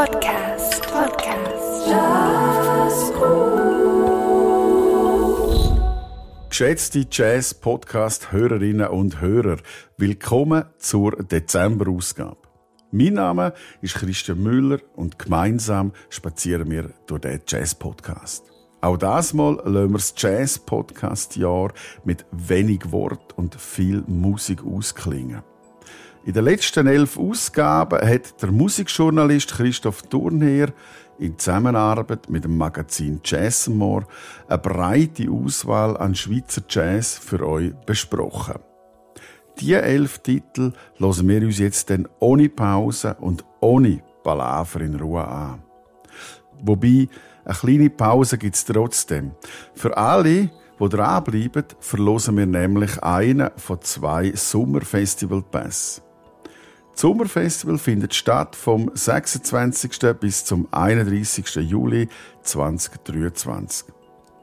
Podcast. Podcast. Jazzgut. Geschätzte Jazz-Podcast-Hörerinnen und Hörer, willkommen zur Dezember-Ausgabe. Mein Name ist Christian Müller und gemeinsam spazieren wir durch den Jazz-Podcast. Auch das Mal lassen wir das Jazz-Podcast-Jahr mit wenig Wort und viel Musik ausklingen. In den letzten elf Ausgaben hat der Musikjournalist Christoph Thurnherr in Zusammenarbeit mit dem Magazin Jazzmore eine breite Auswahl an Schweizer Jazz für euch besprochen. Diese elf Titel hören wir uns jetzt dann ohne Pause und ohne Palaver in Ruhe an. Wobei, eine kleine Pause gibt es trotzdem. Für alle, die dranbleiben, verlosen wir nämlich einen von zwei Sommerfestival-Pass. Das Sommerfestival findet statt vom 26. bis zum 31. Juli 2023.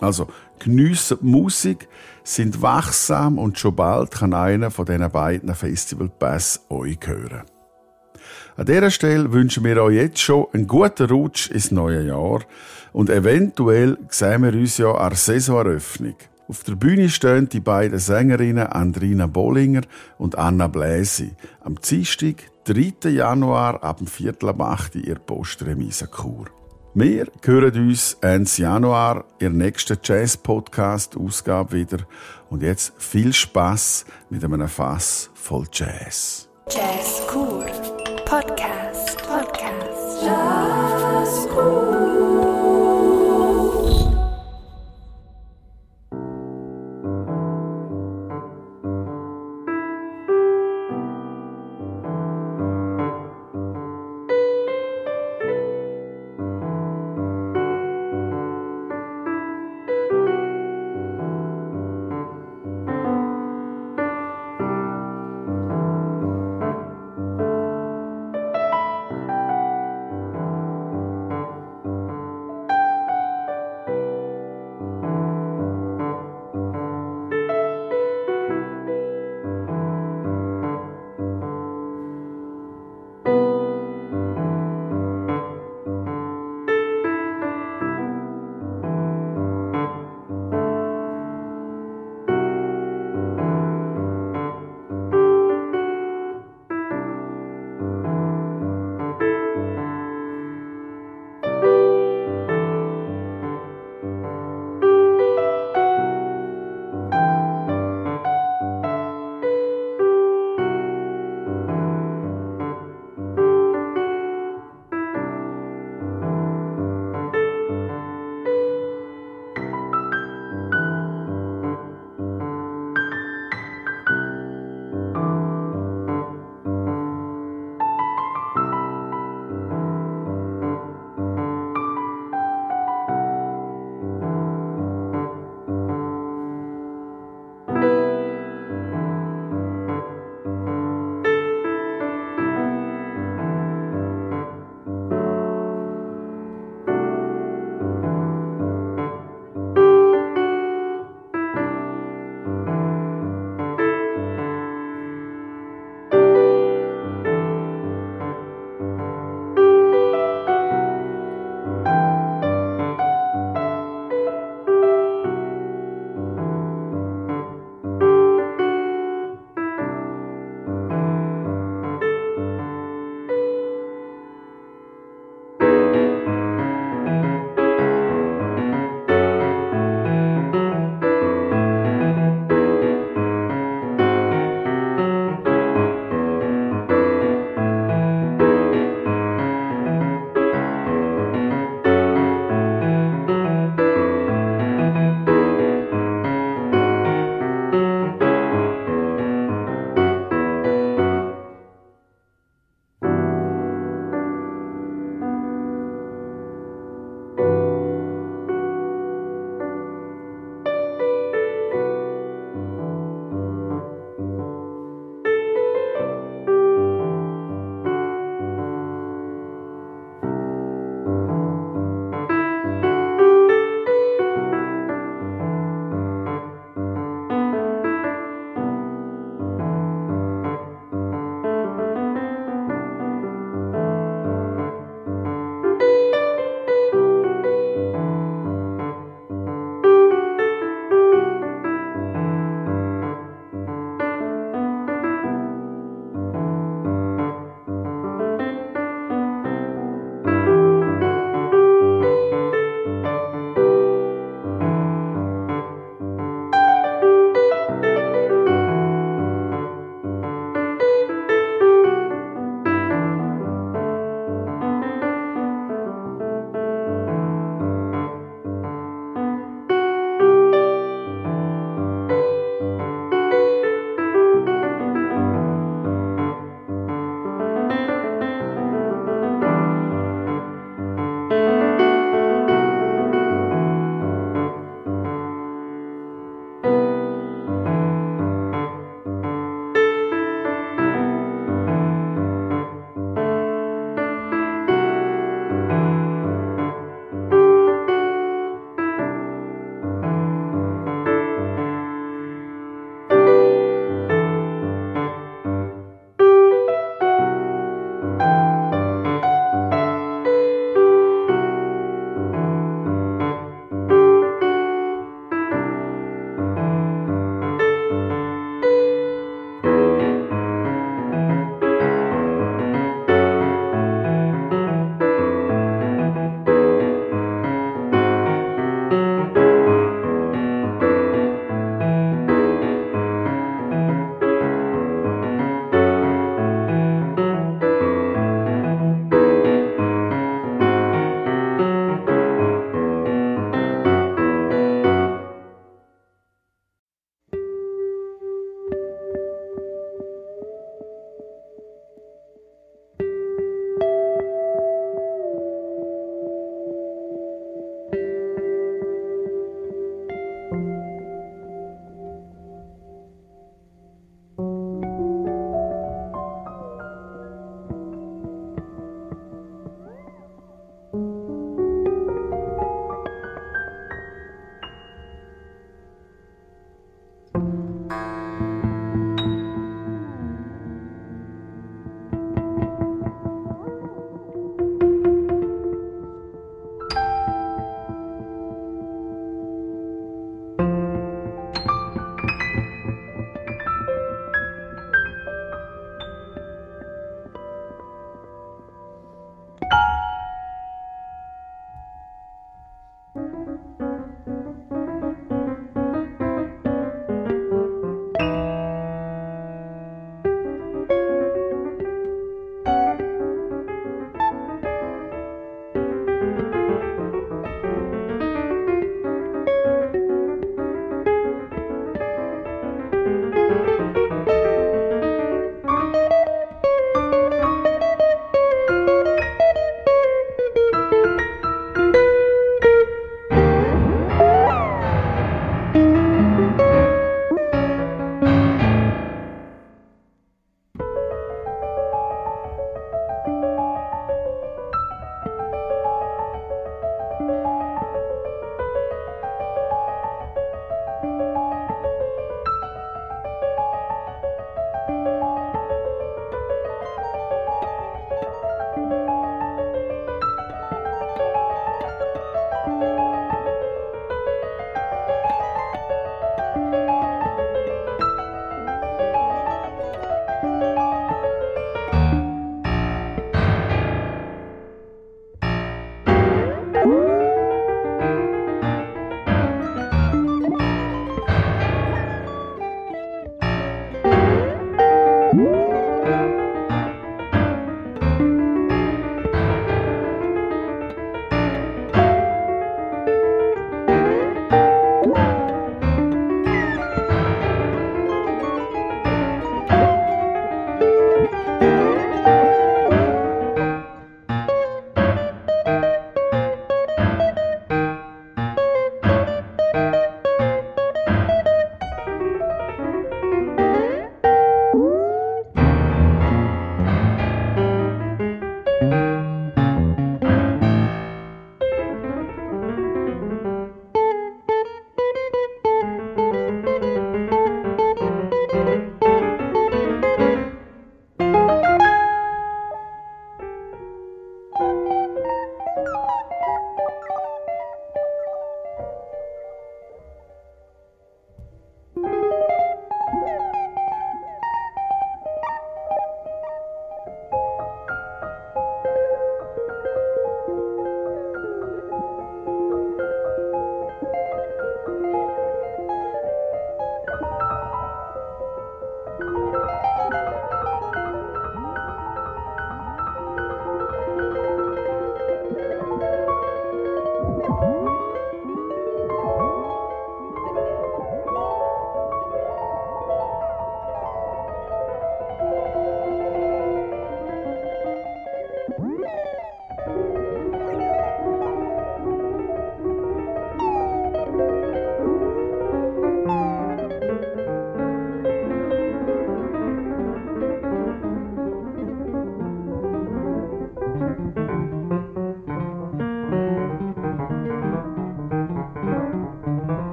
Also, geniessen die Musik, sind wachsam und schon bald kann einer von diesen beiden Festivalpass euch hören. An dieser Stelle wünschen wir euch jetzt schon einen guten Rutsch ins neue Jahr und eventuell sehen wir uns ja an der Saisoneröffnung. Auf der Bühne stehen die beiden Sängerinnen Andrina Bollinger und Anna Bläsi. Am Dienstag, 3. Januar, ab dem Viertel ab 8 Uhr, ihr Postremise Chur. Wir hören uns Ende Januar der nächsten Jazz-Podcast-Ausgabe wieder. Und jetzt viel Spaß mit einem Fass voll Jazz. Jazzgur. Podcast. Podcast. Jazzgur.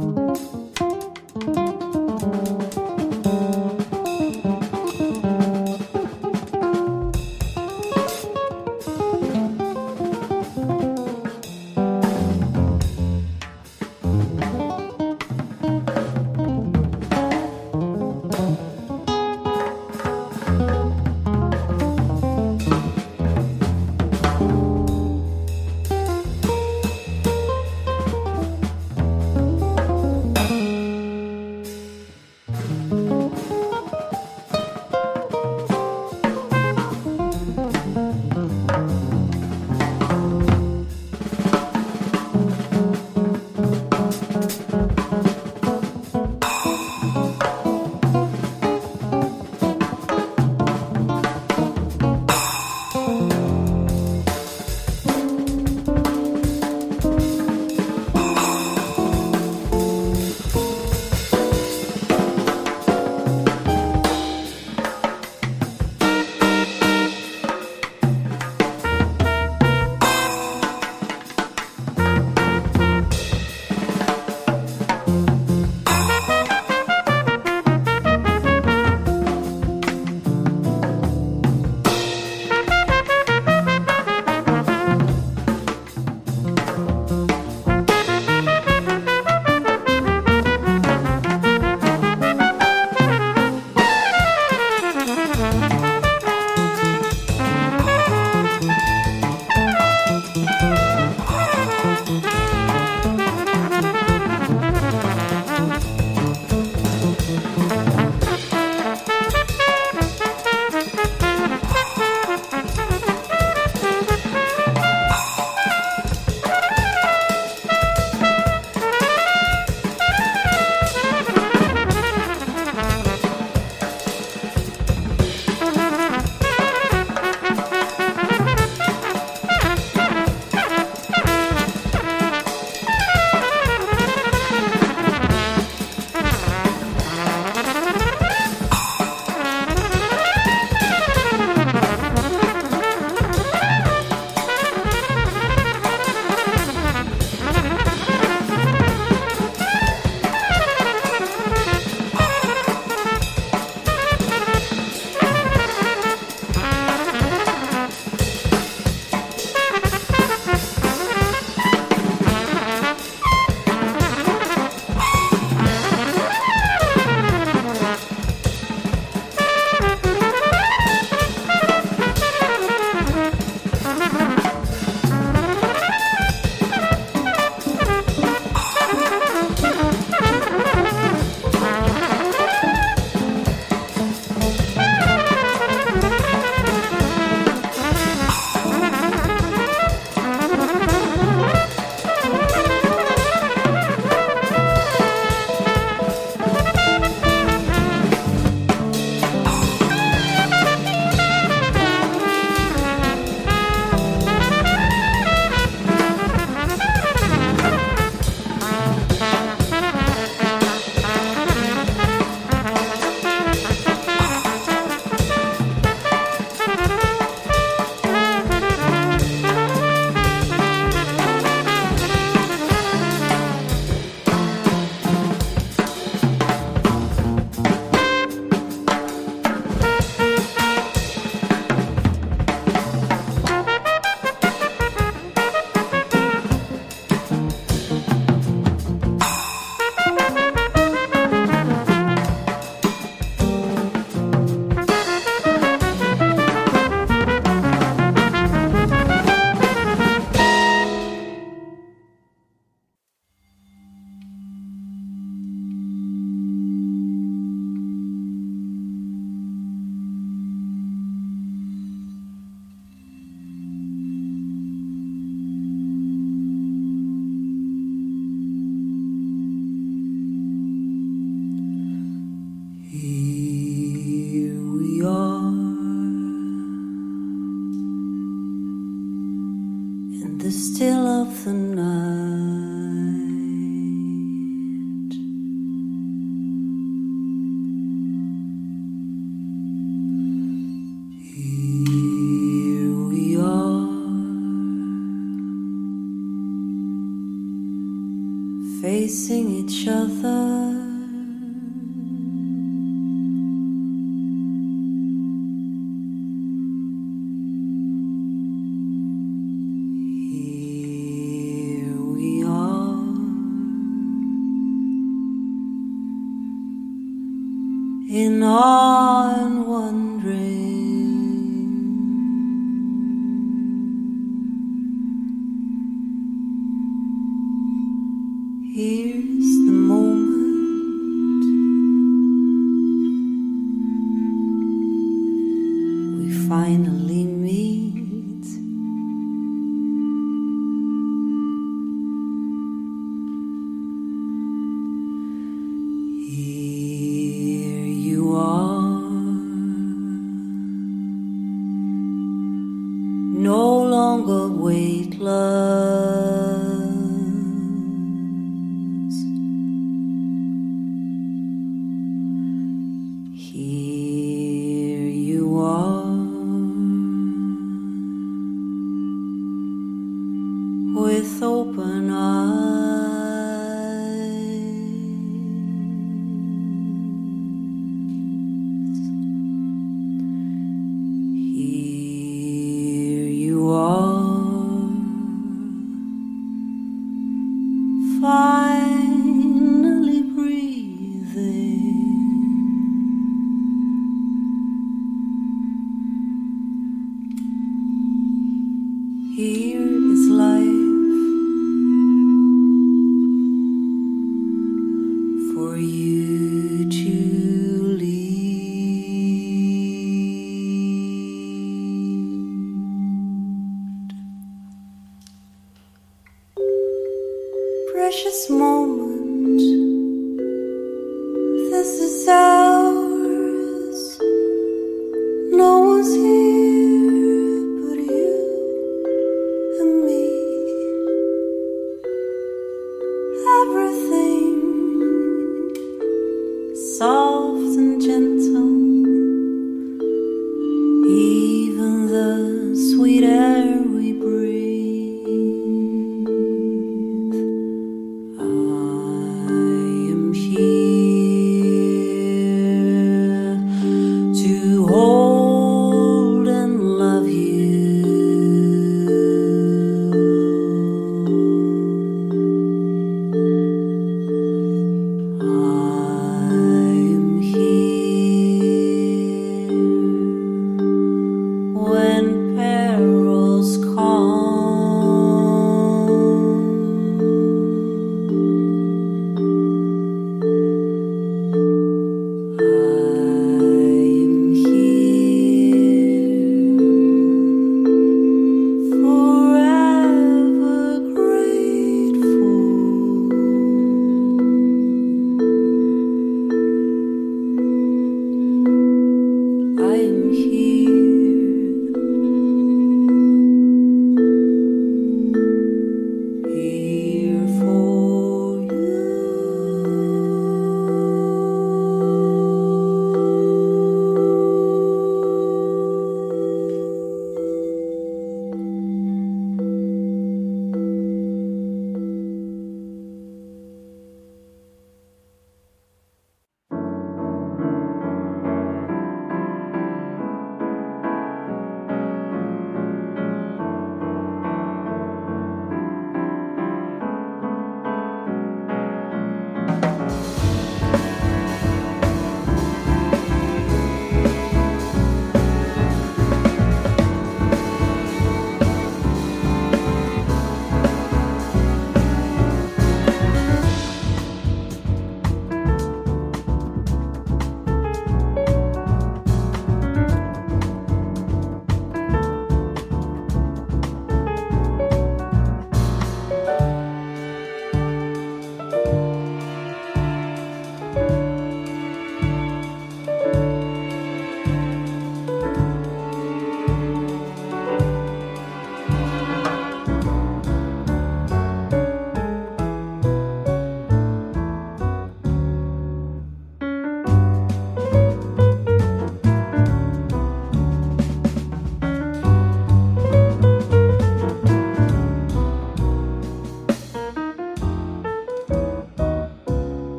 Musik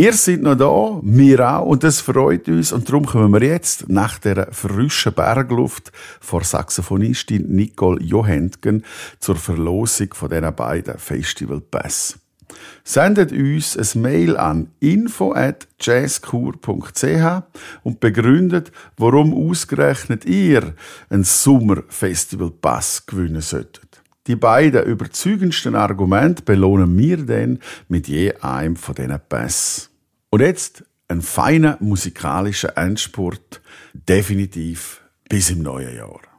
Ihr seid noch da, wir auch, und das freut uns. Und darum kommen wir jetzt nach der frischen Bergluft vor Saxophonistin Nicole Johentgen zur Verlosung von diesen beiden Festival Pass. Sendet uns ein Mail an info at jazzkur.ch und begründet, warum ausgerechnet ihr ein Sommerfestival Pass gewinnen solltet. Die beiden überzeugendsten Argumente belohnen wir dann mit je einem von diesen Pass. Und jetzt ein feiner musikalischer Endspurt, definitiv bis im neuen Jahr.